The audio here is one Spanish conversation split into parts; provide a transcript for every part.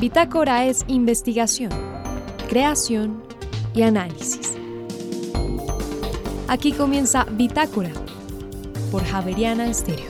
Bitácora es investigación, creación y análisis. Aquí comienza Bitácora por Javeriana Estéreo.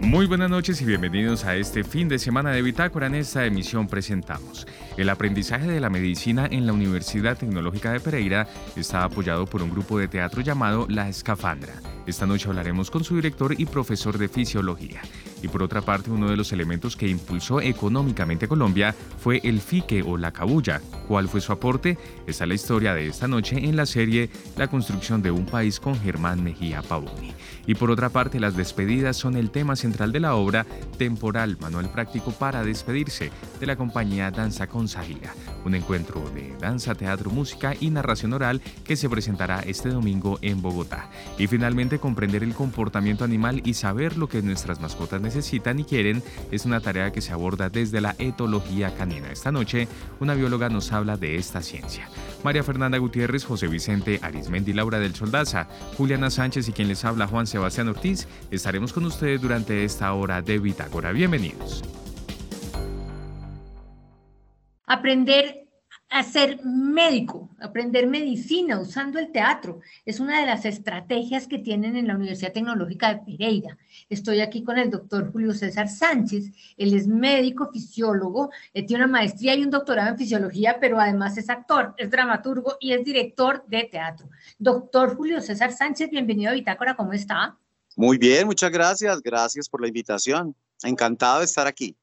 Muy buenas noches y bienvenidos a este fin de semana de Bitácora. En esta emisión presentamos el aprendizaje de la medicina en la Universidad Tecnológica de Pereira está apoyado por un grupo de teatro llamado La Escafandra. Esta noche hablaremos con su director y profesor de fisiología. Y por otra parte, uno de los elementos que impulsó económicamente Colombia fue el fique o la cabulla. ¿Cuál fue su aporte? Esta es la historia de esta noche en la serie La construcción de un país con Germán Mejía Pavoni. Y por otra parte, las despedidas son el tema central de la obra Temporal, manual práctico para despedirse de la compañía Danza con Sahira, un encuentro de danza, teatro, música y narración oral que se presentará este domingo en Bogotá. Y finalmente, comprender el comportamiento animal y saber lo que nuestras mascotas necesitan y quieren es una tarea que se aborda desde la etología canina. Esta noche, una bióloga nos habla de esta ciencia. María Fernanda Gutiérrez, José Vicente Arismendi, Laura del Soldaza, Juliana Sánchez y quien les habla Juan Sebastián Ortiz, estaremos con ustedes durante esta hora de Bitácora. Bienvenidos. Aprender a ser médico, aprender medicina usando el teatro. Es una de las estrategias que tienen en la Universidad Tecnológica de Pereira. Estoy aquí con el doctor Julio César Sánchez. Él es médico, fisiólogo, tiene una maestría y un doctorado en fisiología, pero además es actor, es dramaturgo y es director de teatro. Doctor Julio César Sánchez, bienvenido a Bitácora, ¿cómo está? Muy bien, muchas gracias. Gracias por la invitación. Encantado de estar aquí.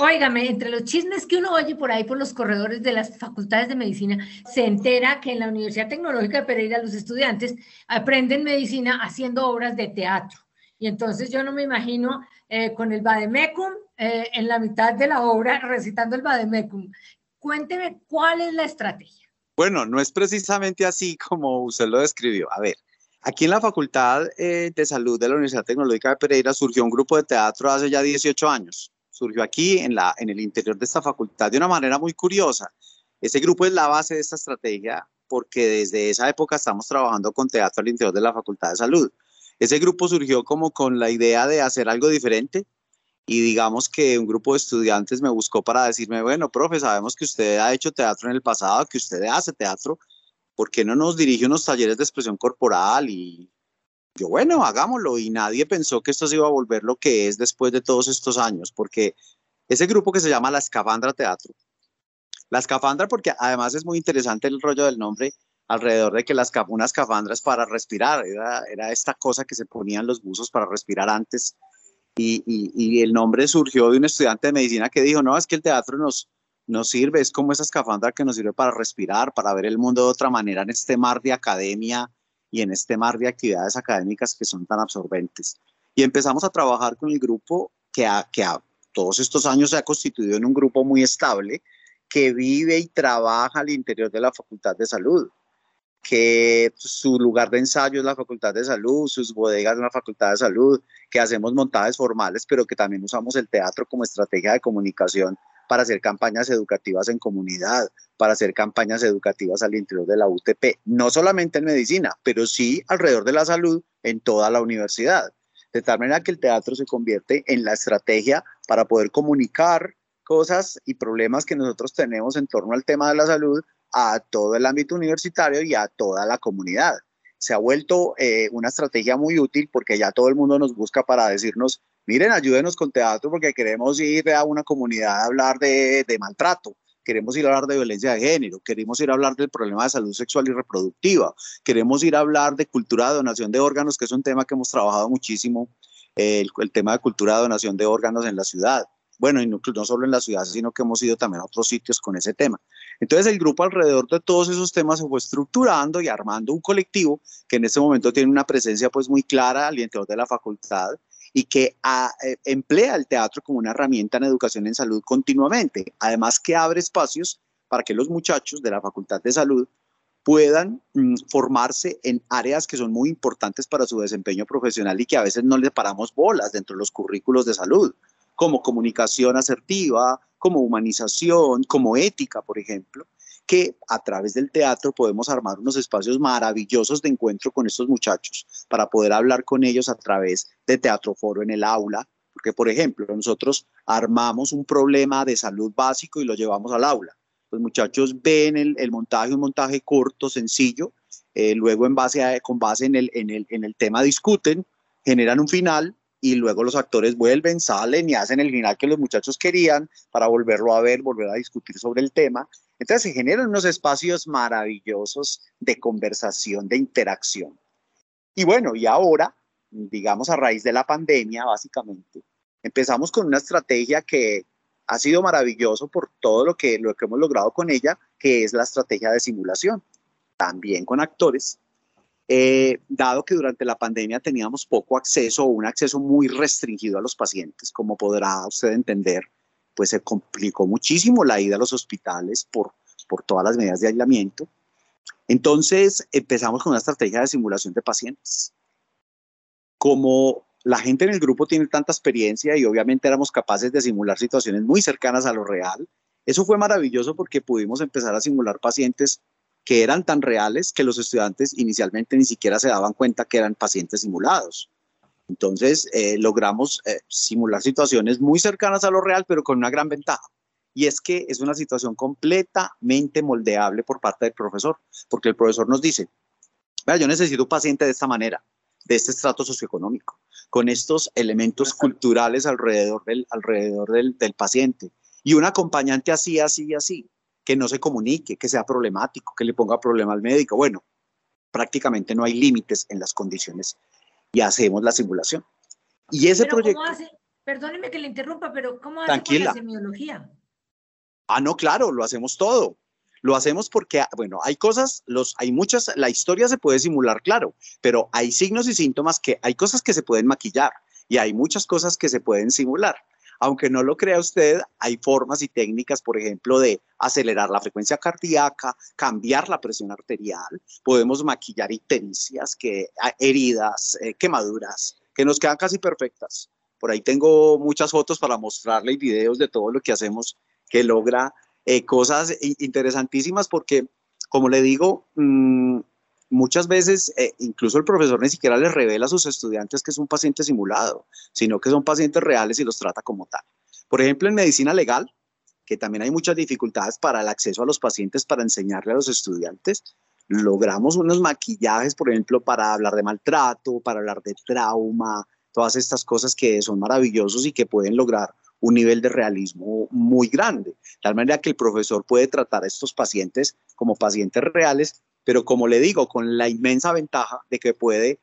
Óigame, entre los chismes que uno oye por ahí por los corredores de las facultades de medicina, se entera que en la Universidad Tecnológica de Pereira los estudiantes aprenden medicina haciendo obras de teatro. Y entonces yo no me imagino eh, con el Bademecum eh, en la mitad de la obra recitando el Bademecum. Cuénteme cuál es la estrategia. Bueno, no es precisamente así como usted lo describió. A ver, aquí en la Facultad eh, de Salud de la Universidad Tecnológica de Pereira surgió un grupo de teatro hace ya 18 años surgió aquí en, la, en el interior de esta facultad de una manera muy curiosa. Ese grupo es la base de esta estrategia porque desde esa época estamos trabajando con teatro al interior de la Facultad de Salud. Ese grupo surgió como con la idea de hacer algo diferente y digamos que un grupo de estudiantes me buscó para decirme, bueno, profe, sabemos que usted ha hecho teatro en el pasado, que usted hace teatro, ¿por qué no nos dirige unos talleres de expresión corporal y yo, bueno, hagámoslo. Y nadie pensó que esto se iba a volver lo que es después de todos estos años, porque ese grupo que se llama La Escafandra Teatro, La Escafandra, porque además es muy interesante el rollo del nombre alrededor de que las una escafandra es para respirar, era, era, esta cosa que se ponían los buzos para respirar antes. Y, y, el nombre surgió de un estudiante de medicina que dijo, no, es que el teatro nos, nos sirve, es como esa escafandra que nos sirve para respirar, para ver el mundo de otra manera en este mar de academia, y en este mar de actividades académicas que son tan absorbentes. Y empezamos a trabajar con el grupo que a, que a todos estos años se ha constituido en un grupo muy estable que vive y trabaja al interior de la Facultad de Salud, que su lugar de ensayo es la Facultad de Salud, sus bodegas en la Facultad de Salud, que hacemos montajes formales, pero que también usamos el teatro como estrategia de comunicación para hacer campañas educativas en comunidad, para hacer campañas educativas al interior de la UTP, no solamente en medicina, pero sí alrededor de la salud en toda la universidad. De tal manera que el teatro se convierte en la estrategia para poder comunicar cosas y problemas que nosotros tenemos en torno al tema de la salud a todo el ámbito universitario y a toda la comunidad. Se ha vuelto eh, una estrategia muy útil porque ya todo el mundo nos busca para decirnos miren, ayúdenos con teatro porque queremos ir a una comunidad a hablar de, maltrato, queremos ir a hablar de violencia de género, queremos ir a hablar del problema de salud sexual y reproductiva, queremos ir a hablar de cultura de donación de órganos, que es un tema que hemos trabajado muchísimo, el, tema de cultura de donación de órganos en la ciudad. Bueno, y no, no, solo en la ciudad, sino que hemos ido también a otros sitios con ese tema. Entonces el grupo alrededor de todos esos temas se fue estructurando y armando un colectivo que en este momento tiene una presencia pues muy clara al interior de la facultad, y que ah, eh, emplea el teatro como una herramienta en educación en salud continuamente. Además que abre espacios para que los muchachos de la Facultad de Salud puedan mm, formarse en áreas que son muy importantes para su desempeño profesional y que a veces no le paramos bolas dentro de los currículos de salud, como comunicación asertiva, como humanización, como ética, por ejemplo que a través del teatro podemos armar unos espacios maravillosos de encuentro con estos muchachos para poder hablar con ellos a través de teatro foro en el aula, Porque, por ejemplo, nosotros armamos un problema de salud básico y lo llevamos al aula. Los muchachos ven el, montaje, un montaje corto, sencillo, eh, luego en base a, con base en el, en, el, en el tema discuten, generan un final y luego los actores vuelven, salen y hacen el final que los muchachos querían para volverlo a ver, volver a discutir sobre el tema. Entonces se generan unos espacios maravillosos de conversación, de interacción. Y bueno, y ahora digamos, a raíz de la pandemia, básicamente. Empezamos con una estrategia que ha sido maravilloso por todo lo que, lo que hemos logrado con ella, que es la estrategia de simulación, también con actores. Eh, dado que durante la pandemia teníamos poco acceso o un acceso muy restringido a los pacientes, como podrá usted entender, pues se complicó muchísimo la ida a los hospitales por, por todas las medidas de aislamiento. Entonces empezamos con una estrategia de simulación de pacientes como la gente en el grupo tiene tanta experiencia y obviamente éramos capaces de simular situaciones muy cercanas a lo real, eso fue maravilloso porque pudimos empezar a simular pacientes que eran tan reales que los estudiantes inicialmente ni siquiera se daban cuenta que eran pacientes simulados. Entonces eh, logramos eh, simular situaciones muy cercanas a lo real, pero con una gran ventaja. Y es que es una situación completamente moldeable por parte del profesor, porque el profesor nos dice, yo necesito un paciente de esta manera, de este estrato socioeconómico, con estos elementos culturales alrededor del, alrededor del, del paciente. Y un acompañante así, así, así, que no se comunique, que sea problemático, que le ponga problema al médico. Bueno, prácticamente no hay límites en las condiciones y hacemos la simulación. Y ese proyecto... ¿cómo hace? Perdóneme que le interrumpa, pero ¿cómo hace con la semiología? Ah, no, claro, lo hacemos todo. Lo hacemos porque, bueno, hay cosas, los, hay muchas, la historia se puede simular, claro, pero hay signos y síntomas que hay cosas que se pueden maquillar y hay muchas cosas que se pueden simular. Aunque no lo crea usted, hay formas y técnicas, por ejemplo, de acelerar la frecuencia cardíaca, cambiar la presión arterial, podemos maquillar ictericias, que, heridas, eh, quemaduras, que nos quedan casi perfectas. Por ahí tengo muchas fotos para mostrarle y videos de todo lo que hacemos que logra eh, cosas interesantísimas porque, como le digo, mm, muchas veces eh, incluso el profesor ni siquiera les revela a sus estudiantes que es un paciente simulado, sino que son pacientes reales y los trata como tal. Por ejemplo, en medicina legal, que también hay muchas dificultades para el acceso a los pacientes para enseñarle a los estudiantes, logramos unos maquillajes, por ejemplo, para hablar de maltrato, para hablar de trauma, todas estas cosas que son maravillosos y que pueden lograr un nivel de realismo muy grande, de tal manera que el profesor puede tratar a estos pacientes como pacientes reales, pero como le digo, con la inmensa ventaja de que puede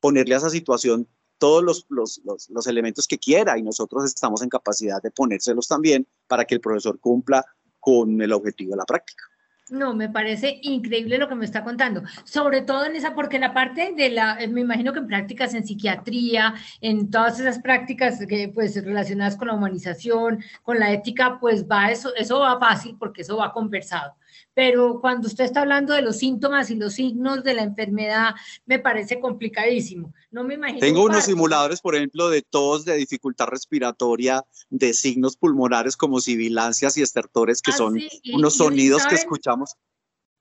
ponerle a esa situación todos los, los, los, elementos que quiera y nosotros estamos en capacidad de ponérselos también para que el profesor cumpla con el objetivo de la práctica. No, me parece increíble lo que me está contando, sobre todo en esa, porque la parte de la, eh, me imagino que en prácticas en psiquiatría, en todas esas prácticas que pues relacionadas con la humanización, con la ética, pues va eso, eso va fácil porque eso va conversado pero cuando usted está hablando de los síntomas y los signos de la enfermedad, me parece complicadísimo. No me imagino. Tengo unos simuladores, por ejemplo, de tos, de dificultad respiratoria, de signos pulmonares como sibilancias y estertores, que ah, son unos sonidos que escuchamos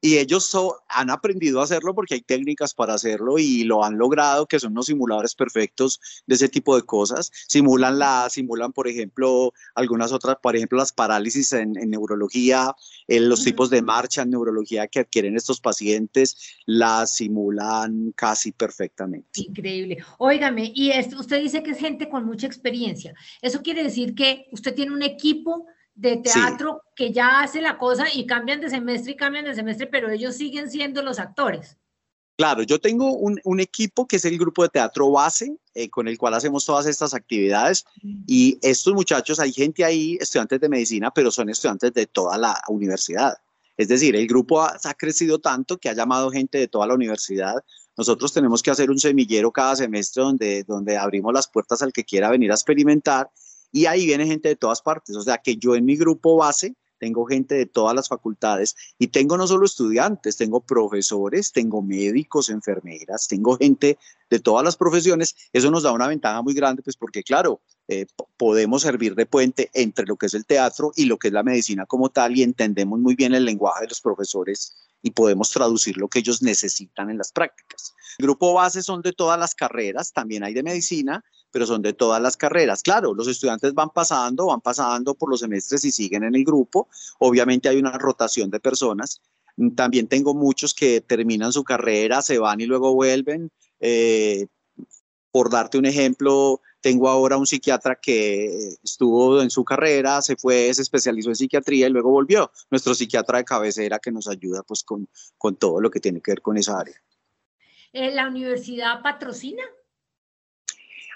y ellos han aprendido a hacerlo porque hay técnicas para hacerlo y lo han logrado, que son unos simuladores perfectos de ese tipo de cosas. Simulan, la, simulan por ejemplo, algunas otras, por ejemplo, las parálisis en, neurología, en los tipos de marcha en neurología que adquieren estos pacientes, las simulan casi perfectamente. Increíble. Óigame, y usted dice que es gente con mucha experiencia. ¿Eso quiere decir que usted tiene un equipo de teatro que ya hace la cosa y cambian de semestre y cambian de semestre, pero ellos siguen siendo los actores. Claro, yo tengo un, equipo que es el grupo de teatro base, eh, con el cual hacemos todas estas actividades. Y estos muchachos, hay gente ahí, estudiantes de medicina, pero son estudiantes de toda la universidad. Es decir, el grupo ha, ha crecido tanto que ha llamado gente de toda la universidad. Nosotros tenemos que hacer un semillero cada semestre donde, donde abrimos las puertas al que quiera venir a experimentar y ahí viene gente de todas partes. O sea que yo en mi grupo base tengo gente de todas las facultades y tengo no solo estudiantes, tengo profesores, tengo médicos, enfermeras, tengo gente de todas las profesiones. Eso nos da una ventaja muy grande, pues porque claro, eh, podemos servir de puente entre lo que es el teatro y lo que es la medicina como tal y entendemos muy bien el lenguaje de los profesores y podemos traducir lo que ellos necesitan en las prácticas. El grupo base son de todas las carreras, también hay de medicina, pero son de todas las carreras. Claro, los estudiantes van pasando, van pasando por los semestres y siguen en el grupo. Obviamente hay una rotación de personas. También tengo muchos que terminan su carrera, se van y luego vuelven. Eh, por darte un ejemplo, tengo ahora un psiquiatra que estuvo en su carrera, se fue, se especializó en psiquiatría y luego volvió. Nuestro psiquiatra de cabecera que nos ayuda pues con, con todo lo que tiene que ver con esa área. Eh, ¿La universidad patrocina?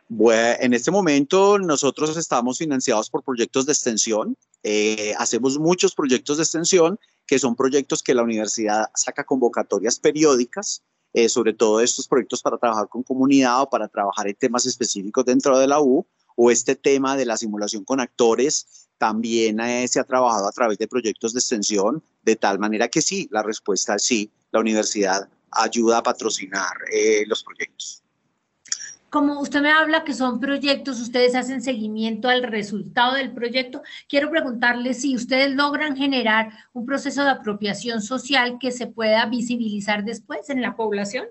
Bueno, en este momento nosotros estamos financiados por proyectos de extensión. Eh, hacemos muchos proyectos de extensión que son proyectos que la universidad saca convocatorias periódicas eh, sobre todo estos proyectos para trabajar con comunidad o para trabajar en temas específicos dentro de la U, o este tema de la simulación con actores, también eh, se ha trabajado a través de proyectos de extensión, de tal manera que sí, la respuesta es sí, la universidad ayuda a patrocinar los proyectos como usted me habla que son proyectos, ustedes hacen seguimiento al resultado del proyecto, quiero preguntarle si ustedes logran generar un proceso de apropiación social que se pueda visibilizar después en la población.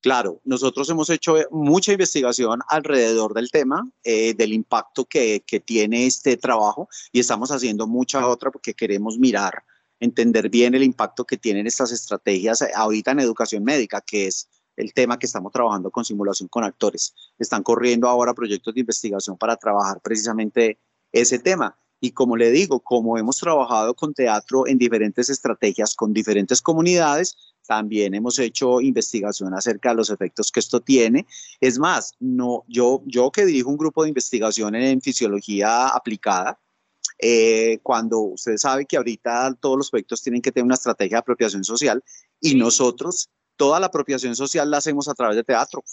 Claro, nosotros hemos hecho mucha investigación alrededor del tema, eh, del impacto que, que tiene este trabajo y estamos haciendo mucha otra porque queremos mirar, entender bien el impacto que tienen estas estrategias ahorita en educación médica, que es el tema que estamos trabajando con simulación con actores. Están corriendo ahora proyectos de investigación para trabajar precisamente ese tema. Y como le digo, como hemos trabajado con teatro en diferentes estrategias, con diferentes comunidades, también hemos hecho investigación acerca de los efectos que esto tiene. Es más, no, yo, yo que dirijo un grupo de investigación en fisiología aplicada, eh, cuando usted sabe que ahorita todos los proyectos tienen que tener una estrategia de apropiación social y nosotros toda la apropiación social la hacemos a través de teatro.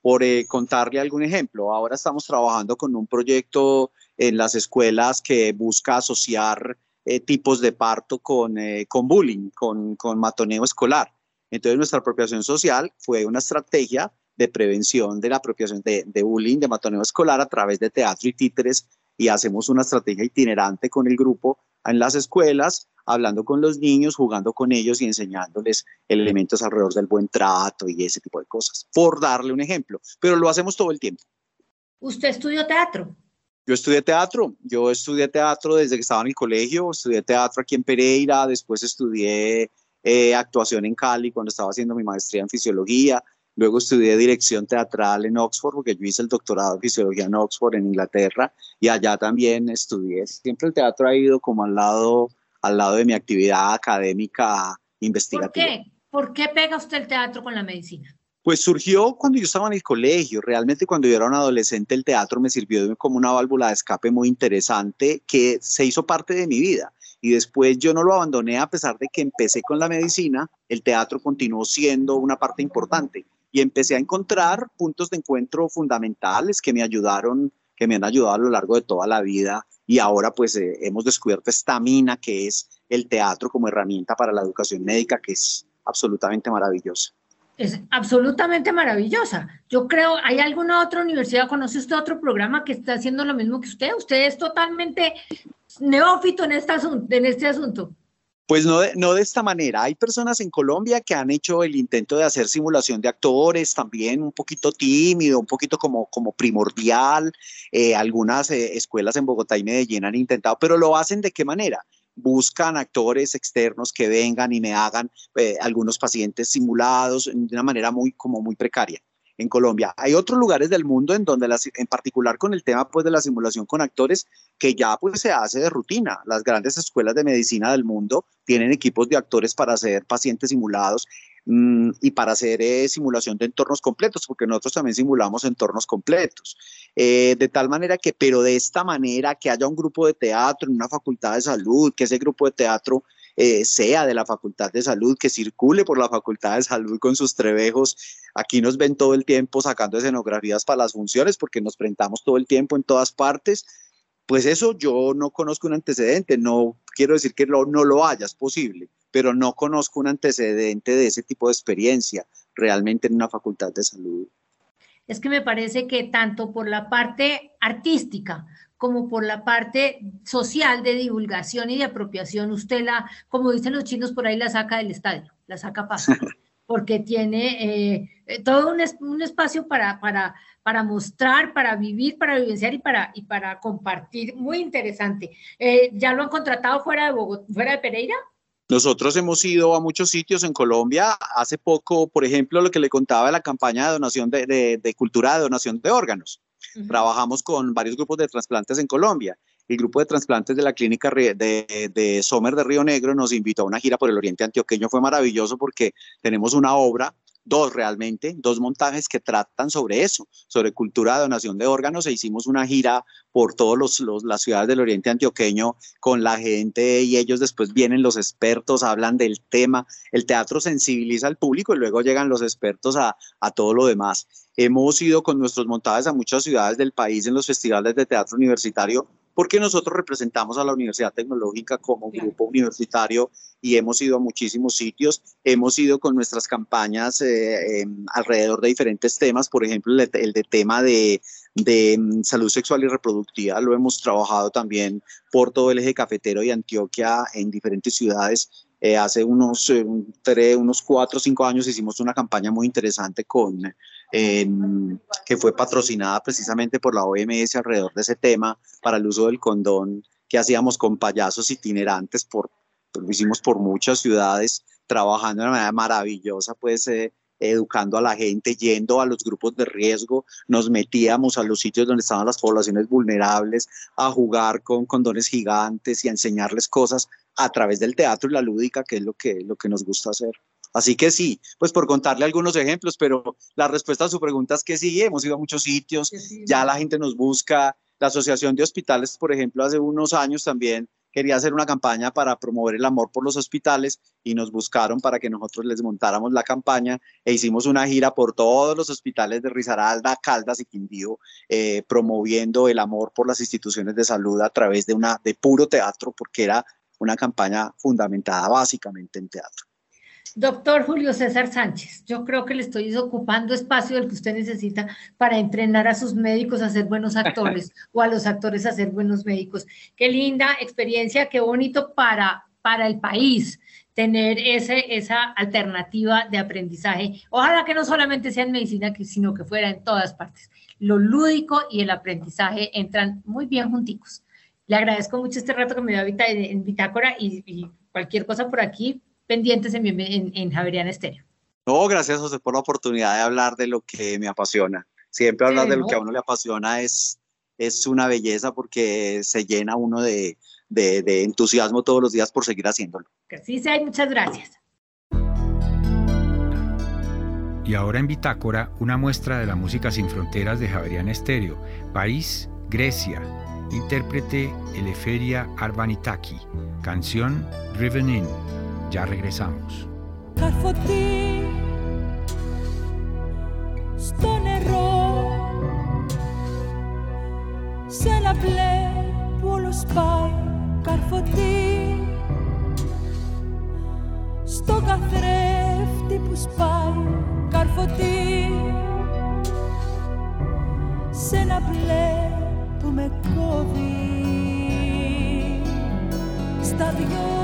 Por eh, contarle algún ejemplo, ahora estamos trabajando con un proyecto en las escuelas que busca asociar eh, tipos de parto con, eh, con bullying, con, con matoneo escolar. Entonces nuestra apropiación social fue una estrategia de prevención de la apropiación de, de, bullying, de matoneo escolar a través de teatro y títeres y hacemos una estrategia itinerante con el grupo en las escuelas hablando con los niños, jugando con ellos y enseñándoles elementos alrededor del buen trato y ese tipo de cosas, por darle un ejemplo, pero lo hacemos todo el tiempo. ¿Usted estudió teatro? Yo estudié teatro, yo estudié teatro desde que estaba en el colegio, estudié teatro aquí en Pereira, después estudié eh, actuación en Cali cuando estaba haciendo mi maestría en fisiología, luego estudié dirección teatral en Oxford, porque yo hice el doctorado en fisiología en Oxford, en Inglaterra, y allá también estudié. Siempre el teatro ha ido como al lado al lado de mi actividad académica investigativa. ¿Por qué? ¿Por qué pega usted el teatro con la medicina? Pues surgió cuando yo estaba en el colegio. Realmente cuando yo era un adolescente el teatro me sirvió como una válvula de escape muy interesante que se hizo parte de mi vida. Y después yo no lo abandoné a pesar de que empecé con la medicina, el teatro continuó siendo una parte importante. Y empecé a encontrar puntos de encuentro fundamentales que me ayudaron, que me han ayudado a lo largo de toda la vida y ahora pues eh, hemos descubierto esta mina que es el teatro como herramienta para la educación médica que es absolutamente maravillosa. Es absolutamente maravillosa. Yo creo, ¿hay alguna otra universidad, conoce usted otro programa que está haciendo lo mismo que usted? Usted es totalmente neófito en este este asunto. Pues no de, no de esta manera. Hay personas en Colombia que han hecho el intento de hacer simulación de actores, también un poquito tímido, un poquito como, como primordial. Eh, algunas eh, escuelas en Bogotá y Medellín han intentado, pero lo hacen de qué manera? Buscan actores externos que vengan y me hagan eh, algunos pacientes simulados de una manera muy, como muy precaria en Colombia. Hay otros lugares del mundo en donde, en particular con el tema pues, de la simulación con actores, que ya pues, se hace de rutina. Las grandes escuelas de medicina del mundo tienen equipos de actores para hacer pacientes simulados mmm, y para hacer eh, simulación de entornos completos, porque nosotros también simulamos entornos completos. Eh, de tal manera que, pero de esta manera, que haya un grupo de teatro en una facultad de salud, que ese grupo de teatro eh, sea de la Facultad de Salud, que circule por la Facultad de Salud con sus trebejos. Aquí nos ven todo el tiempo sacando escenografías para las funciones porque nos presentamos todo el tiempo en todas partes. Pues eso yo no conozco un antecedente, no quiero decir que no lo haya, es posible, pero no conozco un antecedente de ese tipo de experiencia realmente en una facultad de salud. Es que me parece que tanto por la parte artística como por la parte social de divulgación y de apropiación, usted la, como dicen los chinos por ahí, la saca del estadio, la saca paso. porque tiene eh, todo un, un, espacio para, para, para mostrar, para vivir, para vivenciar y para, y para compartir. Muy interesante. Eh, ¿Ya lo han contratado fuera de, Bogotá, fuera de Pereira? Nosotros hemos ido a muchos sitios en Colombia. Hace poco, por ejemplo, lo que le contaba de la campaña de donación de, de, cultura de donación de órganos. Trabajamos con varios grupos de trasplantes en Colombia. El grupo de trasplantes de la clínica de, de Sommer de Río Negro nos invitó a una gira por el Oriente Antioqueño. Fue maravilloso porque tenemos una obra dos realmente, dos montajes que tratan sobre eso, sobre cultura de donación de órganos e hicimos una gira por todas las ciudades del oriente antioqueño con la gente y ellos después vienen los expertos, hablan del tema, el teatro sensibiliza al público y luego llegan los expertos a, todo lo demás. Hemos ido con nuestros montajes a muchas ciudades del país en los festivales de teatro universitario porque nosotros representamos a la Universidad Tecnológica como grupo universitario y hemos ido a muchísimos sitios, hemos ido con nuestras campañas eh, em, alrededor de diferentes temas, por ejemplo, el, de tema de, de, mm, salud sexual y reproductiva, lo hemos trabajado también por todo el eje cafetero y Antioquia en diferentes ciudades. Eh, hace unos, eh, tres, unos cuatro o cinco años hicimos una campaña muy interesante con que fue patrocinada precisamente por la OMS alrededor de ese tema para el uso del condón que hacíamos con payasos itinerantes, por, lo hicimos por muchas ciudades, trabajando de una manera maravillosa, pues eh, educando a la gente, yendo a los grupos de riesgo, nos metíamos a los sitios donde estaban las poblaciones vulnerables, a jugar con condones gigantes y a enseñarles cosas a través del teatro y la lúdica, que es lo que, lo que nos gusta hacer. Así que sí, pues por contarle algunos ejemplos, pero la respuesta a su pregunta es que sí, hemos ido a muchos sitios, ya la gente nos busca. La Asociación de Hospitales, por ejemplo, hace unos años también quería hacer una campaña para promover el amor por los hospitales y nos buscaron para que nosotros les montáramos la campaña e hicimos una gira por todos los hospitales de Risaralda, Caldas y Quindío, eh, promoviendo el amor por las instituciones de salud a través de, una, de puro teatro, porque era una campaña fundamentada básicamente en teatro. Doctor Julio César Sánchez, yo creo que le estoy ocupando espacio del que usted necesita para entrenar a sus médicos a ser buenos actores o a los actores a ser buenos médicos. Qué linda experiencia, qué bonito para, para el país tener ese, esa alternativa de aprendizaje. Ojalá que no solamente sea en medicina, sino que fuera en todas partes. Lo lúdico y el aprendizaje entran muy bien junticos. Le agradezco mucho este rato que me dio en Bitácora y, y cualquier cosa por aquí, pendientes en, en, en Javeriana Estéreo. No, gracias José por la oportunidad de hablar de lo que me apasiona. Siempre hablar de lo que a uno le apasiona es, es una belleza porque se llena uno de, de, de entusiasmo todos los días por seguir haciéndolo. Que así sea muchas gracias. Y ahora en Bitácora, una muestra de la música sin fronteras de Javeriana Estéreo, país, Grecia, intérprete Eleferia Arvanitaki, canción Driven In. Ya regresamos. Καρφωτή στο νερό σε ένα μπλε που όλος σπάει καρφωτή στο καθρέφτη που σπάει. Καρφωτή σε ένα μπλε που με κόβει. Στα δυο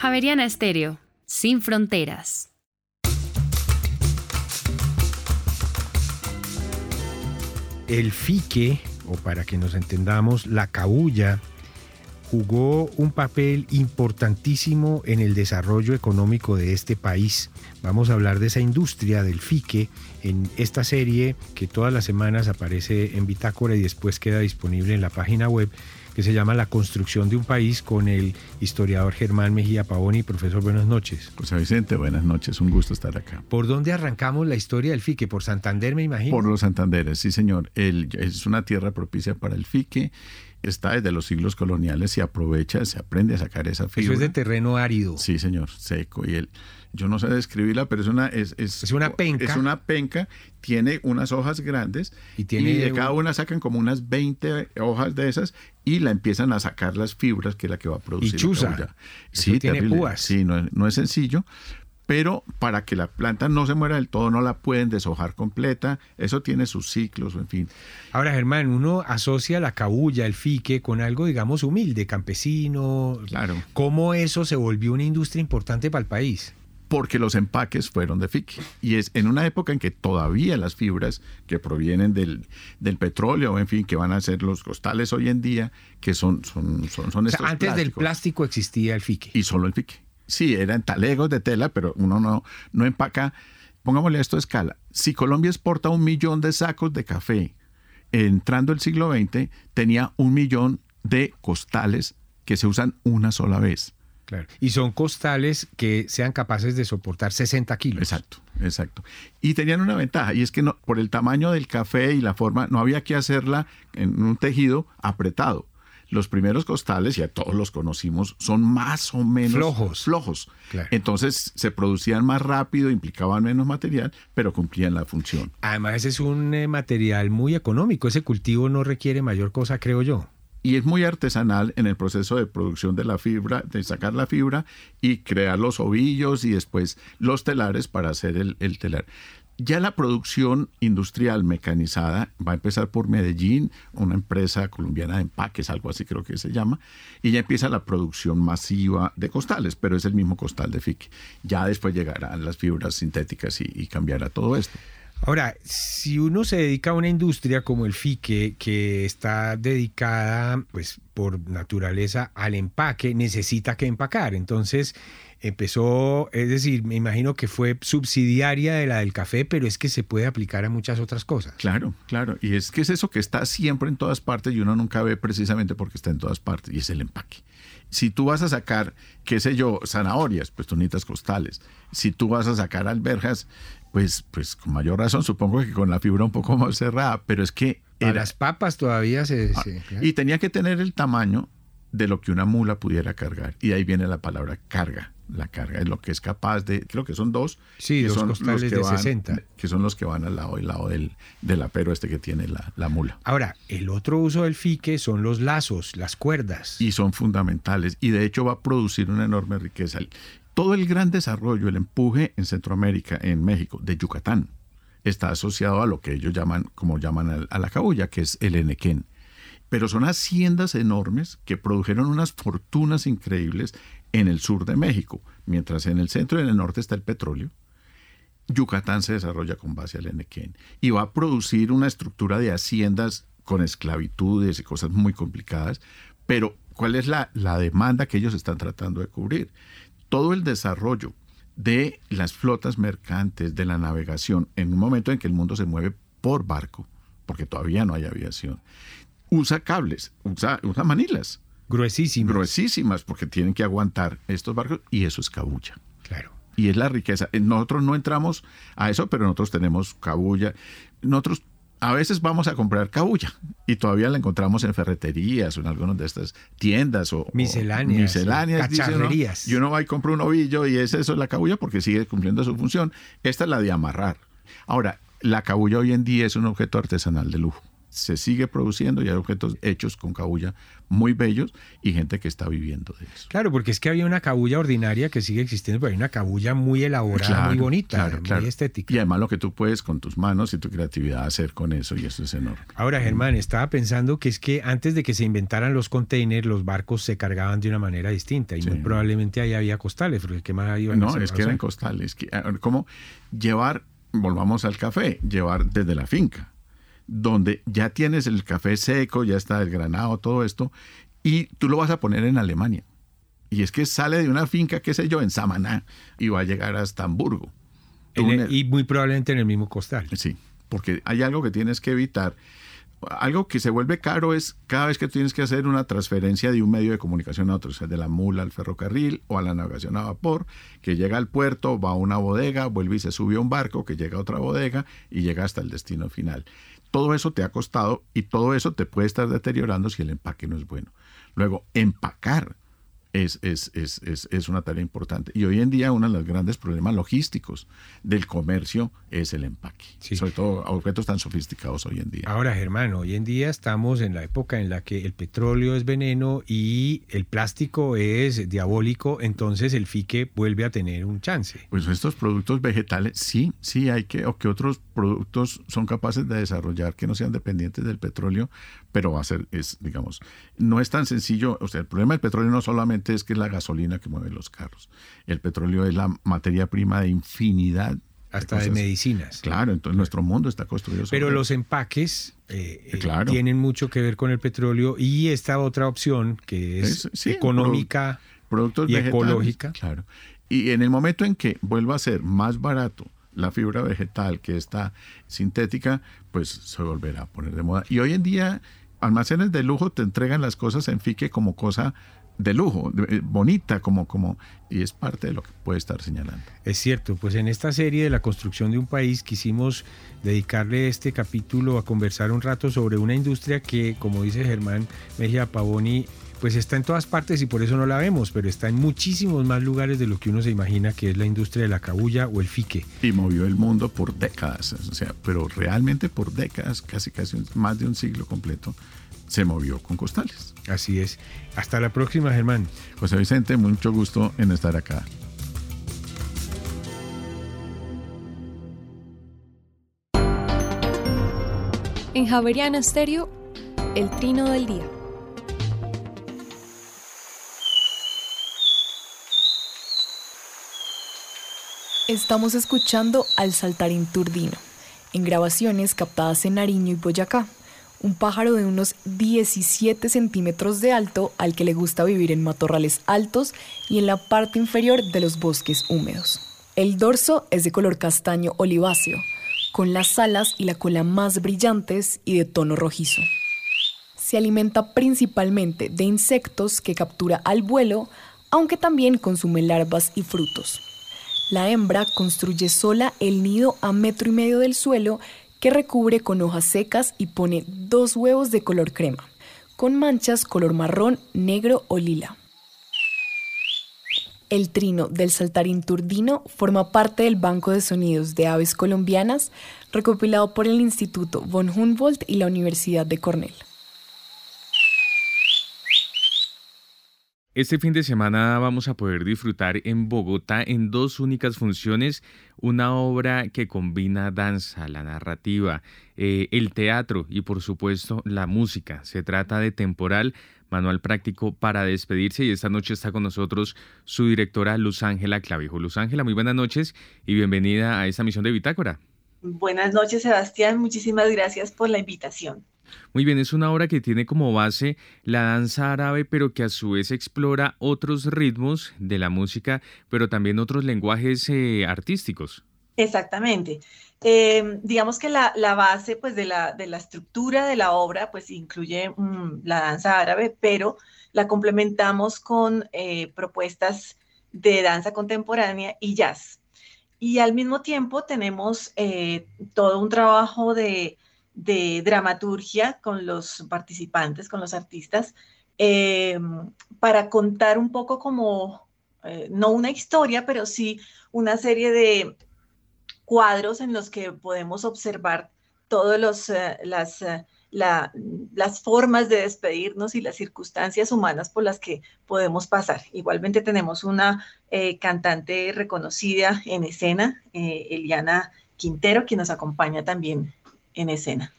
Javeriana Estéreo, sin fronteras. El fique, o para que nos entendamos, la cabulla, jugó un papel importantísimo en el desarrollo económico de este país. Vamos a hablar de esa industria del fique en esta serie que todas las semanas aparece en Bitácora y después queda disponible en la página web que se llama La construcción de un país con el historiador Germán Mejía Pavoni. Profesor, buenas noches. José Vicente, buenas noches, un gusto estar acá. ¿Por dónde arrancamos la historia del fique? ¿Por Santander, me imagino? Por los Santanderes, sí, señor. es una tierra propicia para el fique está desde los siglos coloniales, se aprovecha, se aprende a sacar esa fibra. Eso es de terreno árido. Sí, señor, seco. Y el, yo no sé describirla, pero es una es, es, una penca. Es una penca, tiene unas hojas grandes y, tiene de cada una sacan como unas 20 hojas de esas y la empiezan a sacar las fibras que es la que va a producir. Y chuza. Sí, tiene púas. Sí, no, no es sencillo, pero para que la planta no se muera del todo no la pueden deshojar completa, eso tiene sus ciclos, en fin. Ahora, Germán, uno asocia la cabulla, el fique, con algo, digamos, humilde, campesino. Claro. ¿Cómo eso se volvió una industria importante para el país? Porque los empaques fueron de fique. Y es en una época en que todavía las fibras que provienen del, del petróleo, en fin, que van a ser los costales hoy en día, que son, son, son, son O sea, estos antes del plástico existía el fique. y solo el fique. Sí, eran talegos de tela, pero uno no, no empaca. Pongámosle esto a escala. Si Colombia exporta un millón de sacos de café, entrando el siglo XX, tenía un millón de costales que se usan una sola vez. Claro. Y son costales que sean capaces de soportar 60 kilos. Exacto, exacto. Y tenían una ventaja, y es que no, por el tamaño del café y la forma, no había que hacerla en un tejido apretado. Los primeros costales, ya todos los conocimos, son más o menos Flojos. flojos. Claro. Entonces se producían más rápido, implicaban menos material, pero cumplían la función. Además, es un eh, material muy económico. Ese cultivo no requiere mayor cosa, creo yo. Y es muy artesanal en el proceso de producción de la fibra, de sacar la fibra y crear los ovillos y después los telares para hacer el, el telar. Ya la producción industrial mecanizada va a empezar por Medellín, una empresa colombiana de empaques, algo así creo que se llama, y ya empieza la producción masiva de costales, pero es el mismo costal de fique. Ya después llegarán las fibras sintéticas y cambiará todo esto. Ahora, si uno se dedica a una industria como el FIQUE, que está dedicada, pues, por naturaleza al empaque, necesita que empacar. Entonces, empezó, es decir, me imagino que fue subsidiaria de la del café, pero es que se puede aplicar a muchas otras cosas. Claro, claro. Y es que es eso que está siempre en todas partes y uno nunca ve precisamente porque está en todas partes, y es el empaque. Si tú vas a sacar, qué sé yo, zanahorias, pues tú necesitas costales. Si tú vas a sacar alberjas, pues, pues con mayor razón, supongo que con la fibra un poco más cerrada, pero es que... Era- las papas todavía se... Ah, se- y tenía que tener el tamaño de lo que una mula pudiera cargar. Y ahí viene la palabra carga. La carga es lo que es capaz de, creo que son dos. Sí, que dos son los costales que de van- 60. Que son los que van al lado y lado del, del apero este que tiene la, la mula. Ahora, el otro uso del fique son los lazos, las cuerdas. Y son fundamentales. Y de hecho va a producir una enorme riqueza. Todo el gran desarrollo, el empuje en Centroamérica, en México, de Yucatán, está asociado a lo que ellos llaman, como llaman a, la cabulla, que es el enequén. Pero son haciendas enormes que produjeron unas fortunas increíbles en el sur de México, mientras en el centro y en el norte está el petróleo. Yucatán se desarrolla con base al enequén y va a producir una estructura de haciendas con esclavitudes y cosas muy complicadas, pero ¿cuál es la, la demanda que ellos están tratando de cubrir? Todo el desarrollo de las flotas mercantes, de la navegación, en un momento en que el mundo se mueve por barco, porque todavía no hay aviación, usa cables, usa, usa manilas Gruesísimas. gruesísimas porque tienen que aguantar estos barcos y eso es cabulla. Claro. Y es la riqueza. Eh, Nosotros no entramos a eso, pero nosotros tenemos cabulla. Nosotros a veces vamos a comprar cabulla y todavía la encontramos en ferreterías o en algunas de estas tiendas o o Misceláneas, misceláneas dice uno. cacharrerías. y uno va y compra un ovillo y es eso es la cabulla porque sigue cumpliendo su función. Esta es la de amarrar. Ahora, la cabulla hoy en día es un objeto artesanal de lujo. Se sigue produciendo y hay objetos hechos con cabulla muy bellos y gente que está viviendo de eso. Claro, porque es que había una cabulla ordinaria que sigue existiendo, pero hay una cabulla muy elaborada, muy bonita, claro, muy claro. estética. Y además lo que tú puedes con tus manos y tu creatividad hacer con eso, y eso es enorme. Ahora, Germán, estaba pensando que es que antes de que se inventaran los containers, los barcos se cargaban de una manera distinta y Sí. muy probablemente ahí había costales, porque ¿qué más iban a No, hacer? es que eran costales. Que, ¿Cómo llevar, volvamos al café, llevar desde la finca, donde ya tienes el café seco, ya está el granado, todo esto, y tú lo vas a poner en Alemania. Y es que sale de una finca, qué sé yo, en Samaná, y va a llegar hasta Hamburgo. el- y muy probablemente en el mismo costal. Sí, porque hay algo que tienes que evitar. Algo que se vuelve caro es cada vez que tienes que hacer una transferencia de un medio de comunicación a otro, o sea, de la mula al ferrocarril o a la navegación a vapor, que llega al puerto, va a una bodega, vuelve y se sube a un barco, que llega a otra bodega y llega hasta el destino final. Todo eso te ha costado y todo eso te puede estar deteriorando si el empaque no es bueno. Luego, empacar es, es, es, es, una tarea importante. Y hoy en día uno de los grandes problemas logísticos del comercio es el empaque, sobre todo objetos tan sofisticados hoy en día. Ahora, Germán, hoy en día estamos en la época en la que el petróleo es veneno y el plástico es diabólico, entonces el FIQUE vuelve a tener un chance. Pues estos productos vegetales, sí, sí hay que, o que otros productos son capaces de desarrollar que no sean dependientes del petróleo, pero va a ser, es, digamos, no es tan sencillo, o sea, el problema del petróleo no solamente es que es la gasolina que mueve los carros, el petróleo es la materia prima de infinidad hasta de, medicinas. Claro, entonces nuestro mundo está construido sobre Pero los empaques eh, eh, tienen mucho que ver con el petróleo y esta otra opción que es, económica y ecológica. Claro. Y en el momento en que vuelva a ser más barato la fibra vegetal que está sintética, pues se volverá a poner de moda. Y hoy en día almacenes de lujo te entregan las cosas en fique como cosa de lujo, eh, bonita, como, como, y es parte de lo que puede estar señalando. Es cierto, pues en esta serie de la construcción de un país quisimos dedicarle este capítulo a conversar un rato sobre una industria que, como dice Germán Mejía Pavoni, pues está en todas partes y por eso no la vemos, pero está en muchísimos más lugares de lo que uno se imagina que es la industria de la cabulla o el fique. Y movió el mundo por décadas, o sea, pero realmente por décadas, casi casi más de un siglo completo, se movió con costales. Así es. Hasta la próxima, Germán. José Vicente, mucho gusto en estar acá. En Javeriana Estéreo, el trino del día. Estamos escuchando al saltarín turdino, en grabaciones captadas en Nariño y Boyacá un pájaro de unos 17 centímetros de alto al que le gusta vivir en matorrales altos y en la parte inferior de los bosques húmedos. El dorso es de color castaño oliváceo, con las alas y la cola más brillantes y de tono rojizo. Se alimenta principalmente de insectos que captura al vuelo, aunque también consume larvas y frutos. La hembra construye sola el nido a metro y medio del suelo que recubre con hojas secas y pone dos huevos de color crema, con manchas color marrón, negro o lila. El trino del saltarín turdino forma parte del Banco de Sonidos de Aves Colombianas, recopilado por el Instituto von Humboldt y la Universidad de Cornell. Este fin de semana vamos a poder disfrutar en Bogotá en dos únicas funciones una obra que combina danza, la narrativa, eh, el teatro y por supuesto la música. Se trata de Temporal, manual práctico para despedirse y esta noche está con nosotros su directora Luz Ángela Clavijo. Luz Ángela, muy buenas noches y bienvenida a esta misión de Bitácora. Buenas noches Sebastián, muchísimas gracias por la invitación. Muy bien, es una obra que tiene como base la danza árabe, pero que a su vez explora otros ritmos de la música, pero también otros lenguajes eh, artísticos. Exactamente. Em, digamos que la, base pues, de, la, de la estructura de la obra pues, incluye mm, la danza árabe, pero la complementamos con eh, propuestas de danza contemporánea y jazz. Y al mismo tiempo tenemos eh, todo un trabajo de de dramaturgia con los participantes, con los artistas, eh, para contar un poco como, eh, no una historia, pero sí una serie de cuadros en los que podemos observar todas eh, las, las formas de despedirnos y las circunstancias humanas por las que podemos pasar. Igualmente tenemos una cantante reconocida en escena, Eliana Quintero, que nos acompaña también en escena.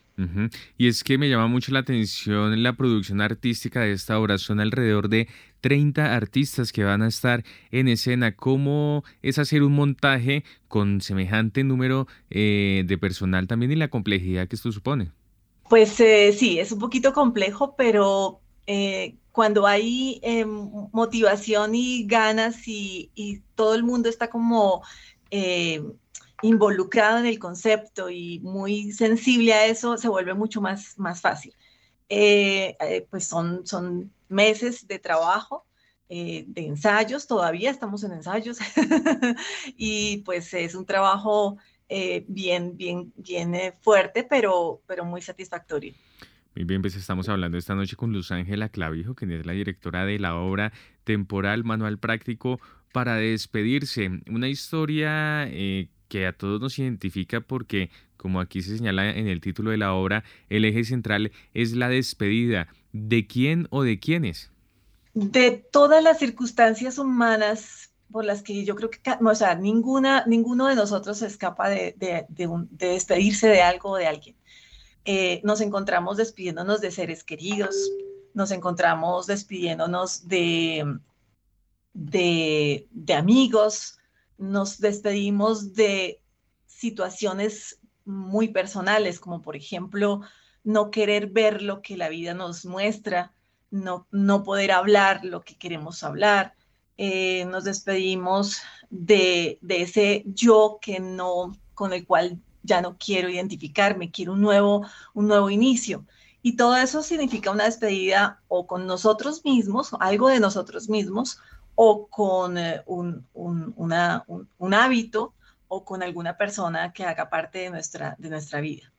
Y es que me llama mucho la atención la producción artística de esta obra. Son alrededor de 30 artistas que van a estar en escena. ¿Cómo es hacer un montaje con semejante número eh, de personal también y la complejidad que esto supone? Pues eh, sí, es un poquito complejo, pero eh, cuando hay motivación y ganas y, y, todo el mundo está como involucrado en el concepto y muy sensible a eso, se vuelve mucho más, más fácil. Eh, eh, pues son, son meses de trabajo, eh, de ensayos, todavía estamos en ensayos, y pues es un trabajo bien, bien, bien fuerte, pero, pero muy satisfactorio. Muy bien, pues estamos hablando esta noche con Luz Ángela Clavijo, quien es la directora de la obra Temporal Manual Práctico para Despedirse. Una historia eh, que a todos nos identifica porque, como aquí se señala en el título de la obra, el eje central es la despedida. ¿De quién o de quiénes? De todas las circunstancias humanas por las que yo creo que, o sea, ninguna, ninguno de nosotros se escapa de, de, de despedirse de algo o de alguien. Eh, nos encontramos despidiéndonos de seres queridos, nos encontramos despidiéndonos de, de, amigos, nos despedimos de situaciones muy personales, como por ejemplo no querer ver lo que la vida nos muestra, no, no poder hablar lo que queremos hablar. Eh, nos despedimos de, de, ese yo que no, con el cual ya no quiero identificarme, quiero un nuevo, un nuevo inicio. Y todo eso significa una despedida o con nosotros mismos, algo de nosotros mismos, o con eh, un, un, hábito o con alguna persona que haga parte de nuestra, de nuestra vida.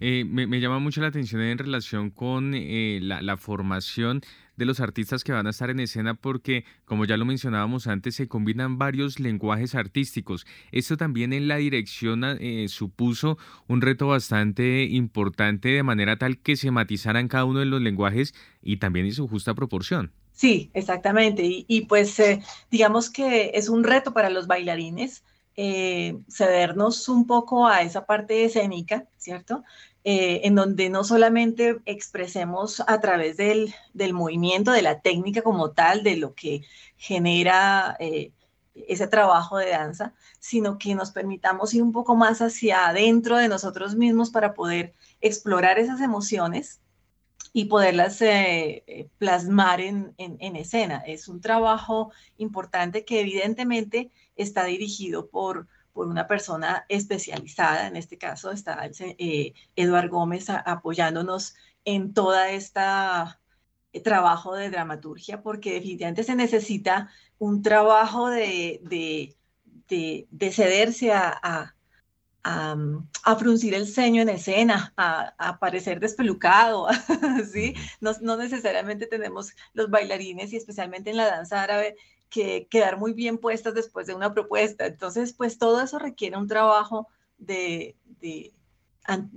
Eh, me, llama mucho la atención en relación con eh, la, la, formación de los artistas que van a estar en escena porque, como ya lo mencionábamos antes, se combinan varios lenguajes artísticos. Esto también en la dirección eh, supuso un reto bastante importante de manera tal que se matizaran cada uno de los lenguajes y también en su justa proporción. Sí, exactamente. Y, pues eh, digamos que es un reto para los bailarines. Eh, cedernos un poco a esa parte escénica, ¿cierto? Eh, en donde no solamente expresemos a través del, movimiento, de la técnica como tal, de lo que genera ese trabajo de danza, sino que nos permitamos ir un poco más hacia adentro de nosotros mismos para poder explorar esas emociones y poderlas eh, plasmar en, en, escena. Es un trabajo importante que evidentemente está dirigido por por una persona especializada, en este caso está eh, Eduard Gómez apoyándonos en toda esta eh, trabajo de dramaturgia, porque definitivamente se necesita un trabajo de, de, cederse a, a, fruncir el ceño en escena, a, a parecer despelucado, ¿sí? No, no, necesariamente tenemos los bailarines y especialmente en la danza árabe que quedar muy bien puestas después de una propuesta. Entonces, pues todo eso requiere un trabajo de,